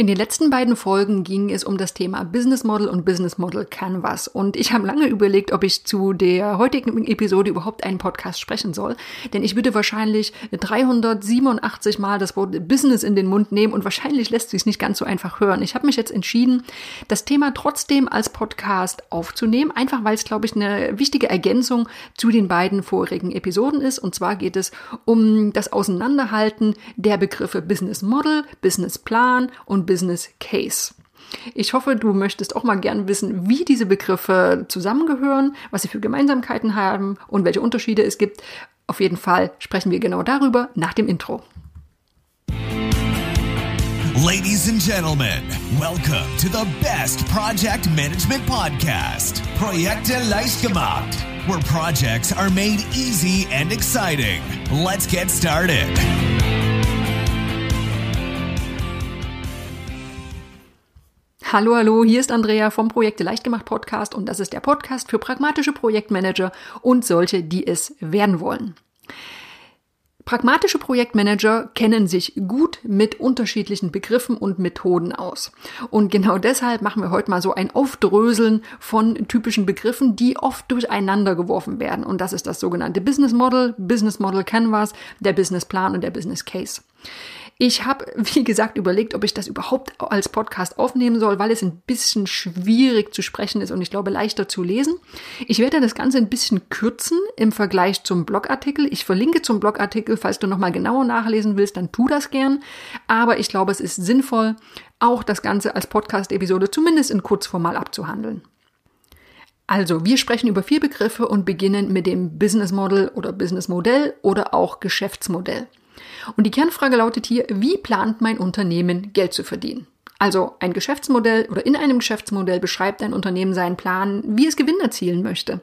In den letzten beiden Folgen ging es um das Thema Business Model und Business Model Canvas. Und ich habe lange überlegt, ob ich zu der heutigen Episode überhaupt einen Podcast sprechen soll. Denn ich würde wahrscheinlich 387 Mal das Wort Business in den Mund nehmen und wahrscheinlich lässt sich es nicht ganz so einfach hören. Ich habe mich jetzt entschieden, das Thema trotzdem als Podcast aufzunehmen, einfach weil es, glaube ich, eine wichtige Ergänzung zu den beiden vorigen Episoden ist. Und zwar geht es um das Auseinanderhalten der Begriffe Business Model, Business Plan und Business Case. Ich hoffe, du möchtest auch mal gern wissen, wie diese Begriffe zusammengehören, was sie für Gemeinsamkeiten haben und welche Unterschiede es gibt. Auf jeden Fall sprechen wir genau darüber nach dem Intro. Ladies and gentlemen, welcome to the best project management podcast, Projekte leicht gemacht, where projects are made easy and exciting. Let's get started. Hallo, hallo, hier ist Andrea vom Projekte Leichtgemacht Podcast und das ist der Podcast für pragmatische Projektmanager und solche, die es werden wollen. Pragmatische Projektmanager kennen sich gut mit unterschiedlichen Begriffen und Methoden aus. Und genau deshalb machen wir heute mal so ein Aufdröseln von typischen Begriffen, die oft durcheinander geworfen werden. Und das ist das sogenannte Business Model, Business Model Canvas, der Business Plan und der Business Case. Ich habe, wie gesagt, überlegt, ob ich das überhaupt als Podcast aufnehmen soll, weil es ein bisschen schwierig zu sprechen ist und ich glaube leichter zu lesen. Ich werde das Ganze ein bisschen kürzen im Vergleich zum Blogartikel. Ich verlinke zum Blogartikel, falls du nochmal genauer nachlesen willst, dann tu das gern. Aber ich glaube, es ist sinnvoll, auch das Ganze als Podcast-Episode zumindest in Kurzformal abzuhandeln. Also, wir sprechen über vier Begriffe und beginnen mit dem Business Model oder Business Modell oder auch Geschäftsmodell. Und die Kernfrage lautet hier, wie plant mein Unternehmen Geld zu verdienen? Also ein Geschäftsmodell oder in einem Geschäftsmodell beschreibt ein Unternehmen seinen Plan, wie es Gewinn erzielen möchte.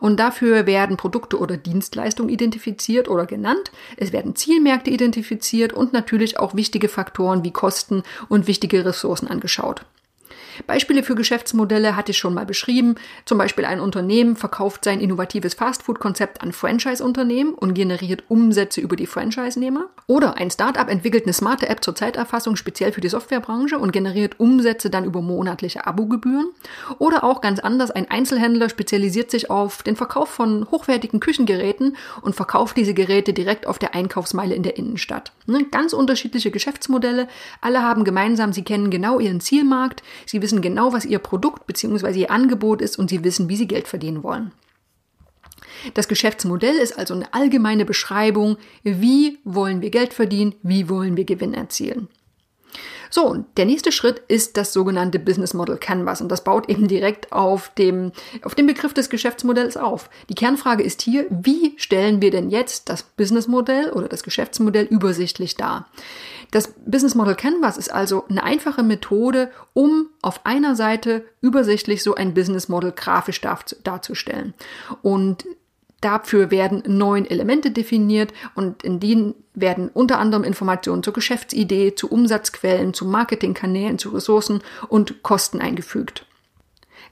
Und dafür werden Produkte oder Dienstleistungen identifiziert oder genannt. Es werden Zielmärkte identifiziert und natürlich auch wichtige Faktoren wie Kosten und wichtige Ressourcen angeschaut. Beispiele für Geschäftsmodelle hatte ich schon mal beschrieben. Zum Beispiel ein Unternehmen verkauft sein innovatives Fastfood-Konzept an Franchise-Unternehmen und generiert Umsätze über die Franchise-Nehmer. Oder ein Startup entwickelt eine smarte App zur Zeiterfassung speziell für die Softwarebranche und generiert Umsätze dann über monatliche Abogebühren. Oder auch ganz anders, ein Einzelhändler spezialisiert sich auf den Verkauf von hochwertigen Küchengeräten und verkauft diese Geräte direkt auf der Einkaufsmeile in der Innenstadt. Ne, ganz unterschiedliche Geschäftsmodelle. Alle haben gemeinsam, sie kennen genau ihren Zielmarkt. Sie wissen genau, was ihr Produkt bzw. ihr Angebot ist und sie wissen, wie sie Geld verdienen wollen. Das Geschäftsmodell ist also eine allgemeine Beschreibung, wie wollen wir Geld verdienen, wie wollen wir Gewinn erzielen. So, und der nächste Schritt ist das sogenannte Business Model Canvas und das baut eben direkt auf dem, auf dem Begriff des Geschäftsmodells auf. Die Kernfrage ist hier, wie stellen wir denn jetzt das Business Modell oder das Geschäftsmodell übersichtlich dar? Das Business Model Canvas ist also eine einfache Methode, um auf einer Seite übersichtlich so ein Business Model grafisch darzustellen. Und Dafür werden neun Elemente definiert und in denen werden unter anderem Informationen zur Geschäftsidee, zu Umsatzquellen, zu Marketingkanälen, zu Ressourcen und Kosten eingefügt.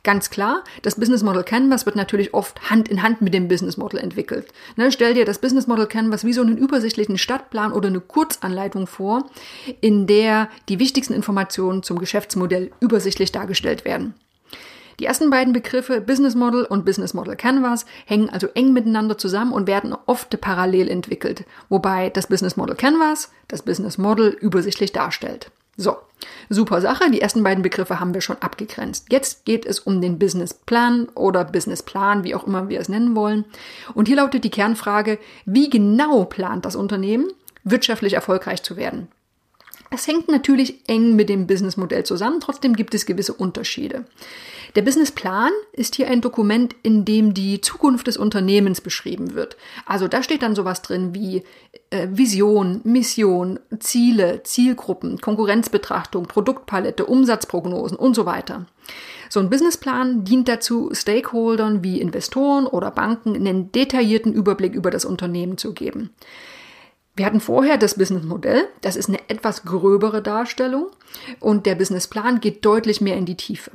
Ganz klar, das Business Model Canvas wird natürlich oft Hand in Hand mit dem Business Model entwickelt. Ne, stell dir das Business Model Canvas wie so einen übersichtlichen Stadtplan oder eine Kurzanleitung vor, in der die wichtigsten Informationen zum Geschäftsmodell übersichtlich dargestellt werden. Die ersten beiden Begriffe Business Model und Business Model Canvas hängen also eng miteinander zusammen und werden oft parallel entwickelt, wobei das Business Model Canvas das Business Model übersichtlich darstellt. So, super Sache. Die ersten beiden Begriffe haben wir schon abgegrenzt. Jetzt geht es um den Business Plan oder Business Plan, wie auch immer wir es nennen wollen. Und hier lautet die Kernfrage, wie genau plant das Unternehmen, wirtschaftlich erfolgreich zu werden? Es hängt natürlich eng mit dem Businessmodell zusammen, trotzdem gibt es gewisse Unterschiede. Der Businessplan ist hier ein Dokument, in dem die Zukunft des Unternehmens beschrieben wird. Also da steht dann sowas drin wie äh, Vision, Mission, Ziele, Zielgruppen, Konkurrenzbetrachtung, Produktpalette, Umsatzprognosen und so weiter. So ein Businessplan dient dazu, Stakeholdern wie Investoren oder Banken einen detaillierten Überblick über das Unternehmen zu geben. Wir hatten vorher das Businessmodell, das ist eine etwas gröbere Darstellung und der Businessplan geht deutlich mehr in die Tiefe.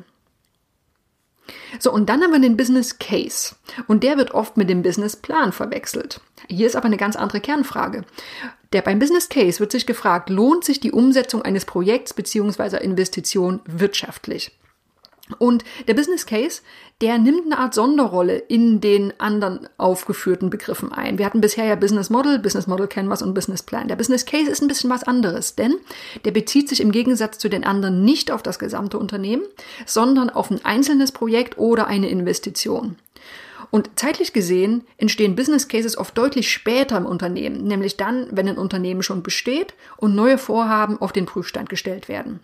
So, und dann haben wir den Business Case. Und der wird oft mit dem Business Plan verwechselt. Hier ist aber eine ganz andere Kernfrage. Der beim Business Case wird sich gefragt, lohnt sich die Umsetzung eines Projekts bzw. Investition wirtschaftlich? Und der Business Case, der nimmt eine Art Sonderrolle in den anderen aufgeführten Begriffen ein. Wir hatten bisher ja Business Model, Business Model Canvas und Business Plan. Der Business Case ist ein bisschen was anderes, denn der bezieht sich im Gegensatz zu den anderen nicht auf das gesamte Unternehmen, sondern auf ein einzelnes Projekt oder eine Investition. Und zeitlich gesehen entstehen Business Cases oft deutlich später im Unternehmen, nämlich dann, wenn ein Unternehmen schon besteht und neue Vorhaben auf den Prüfstand gestellt werden.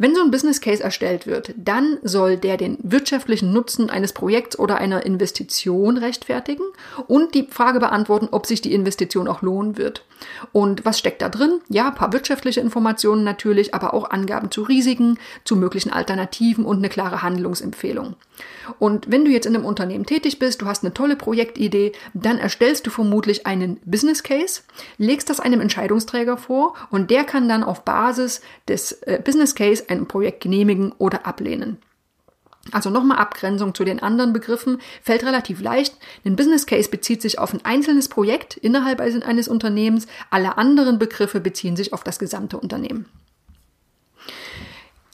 Wenn so ein Business Case erstellt wird, dann soll der den wirtschaftlichen Nutzen eines Projekts oder einer Investition rechtfertigen und die Frage beantworten, ob sich die Investition auch lohnen wird. Und was steckt da drin? Ja, ein paar wirtschaftliche Informationen natürlich, aber auch Angaben zu Risiken, zu möglichen Alternativen und eine klare Handlungsempfehlung. Und wenn du jetzt in einem Unternehmen tätig bist, du hast eine tolle Projektidee, dann erstellst du vermutlich einen Business Case, legst das einem Entscheidungsträger vor und der kann dann auf Basis des äh, Business Case ein Projekt genehmigen oder ablehnen. Also nochmal Abgrenzung zu den anderen Begriffen fällt relativ leicht. Ein Business Case bezieht sich auf ein einzelnes Projekt innerhalb eines Unternehmens. Alle anderen Begriffe beziehen sich auf das gesamte Unternehmen.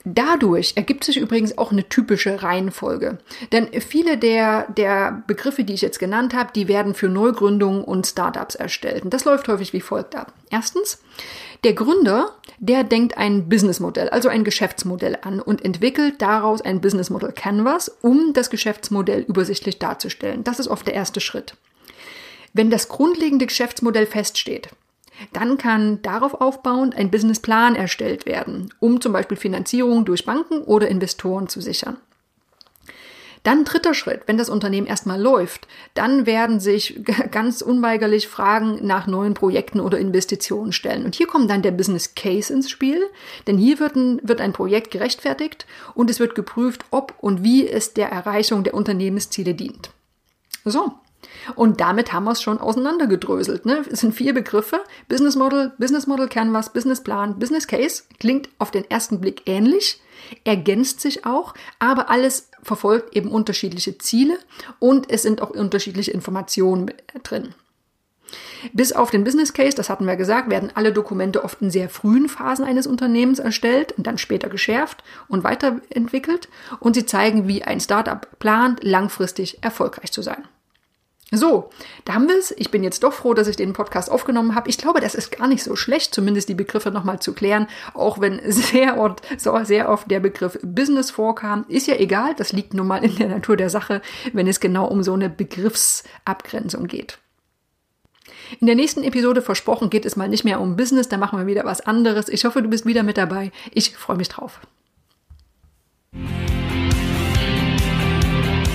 Dadurch ergibt sich übrigens auch eine typische Reihenfolge. Denn viele der, der Begriffe, die ich jetzt genannt habe, die werden für Neugründungen und Startups erstellt. Und das läuft häufig wie folgt ab. Erstens, der Gründer, der denkt ein Businessmodell, also ein Geschäftsmodell an und entwickelt daraus ein Businessmodell Canvas, um das Geschäftsmodell übersichtlich darzustellen. Das ist oft der erste Schritt. Wenn das grundlegende Geschäftsmodell feststeht, dann kann darauf aufbauend ein Businessplan erstellt werden, um zum Beispiel Finanzierung durch Banken oder Investoren zu sichern. Dann dritter Schritt, wenn das Unternehmen erstmal läuft, dann werden sich ganz unweigerlich Fragen nach neuen Projekten oder Investitionen stellen. Und hier kommt dann der Business Case ins Spiel, denn hier wird ein, wird ein Projekt gerechtfertigt und es wird geprüft, ob und wie es der Erreichung der Unternehmensziele dient. So, und damit haben wir es schon auseinandergedröselt. Ne? Es sind vier Begriffe. Business Model, Business Model Canvas, Business Plan, Business Case. Klingt auf den ersten Blick ähnlich, ergänzt sich auch, aber alles verfolgt eben unterschiedliche Ziele und es sind auch unterschiedliche Informationen drin. Bis auf den Business Case, das hatten wir gesagt, werden alle Dokumente oft in sehr frühen Phasen eines Unternehmens erstellt und dann später geschärft und weiterentwickelt und sie zeigen, wie ein Startup plant, langfristig erfolgreich zu sein. So, da haben wir es. Ich bin jetzt doch froh, dass ich den Podcast aufgenommen habe. Ich glaube, das ist gar nicht so schlecht, zumindest die Begriffe nochmal zu klären, auch wenn sehr oft, sehr oft der Begriff Business vorkam. Ist ja egal, das liegt nun mal in der Natur der Sache, wenn es genau um so eine Begriffsabgrenzung geht. In der nächsten Episode versprochen geht es mal nicht mehr um Business, da machen wir wieder was anderes. Ich hoffe, du bist wieder mit dabei. Ich freue mich drauf.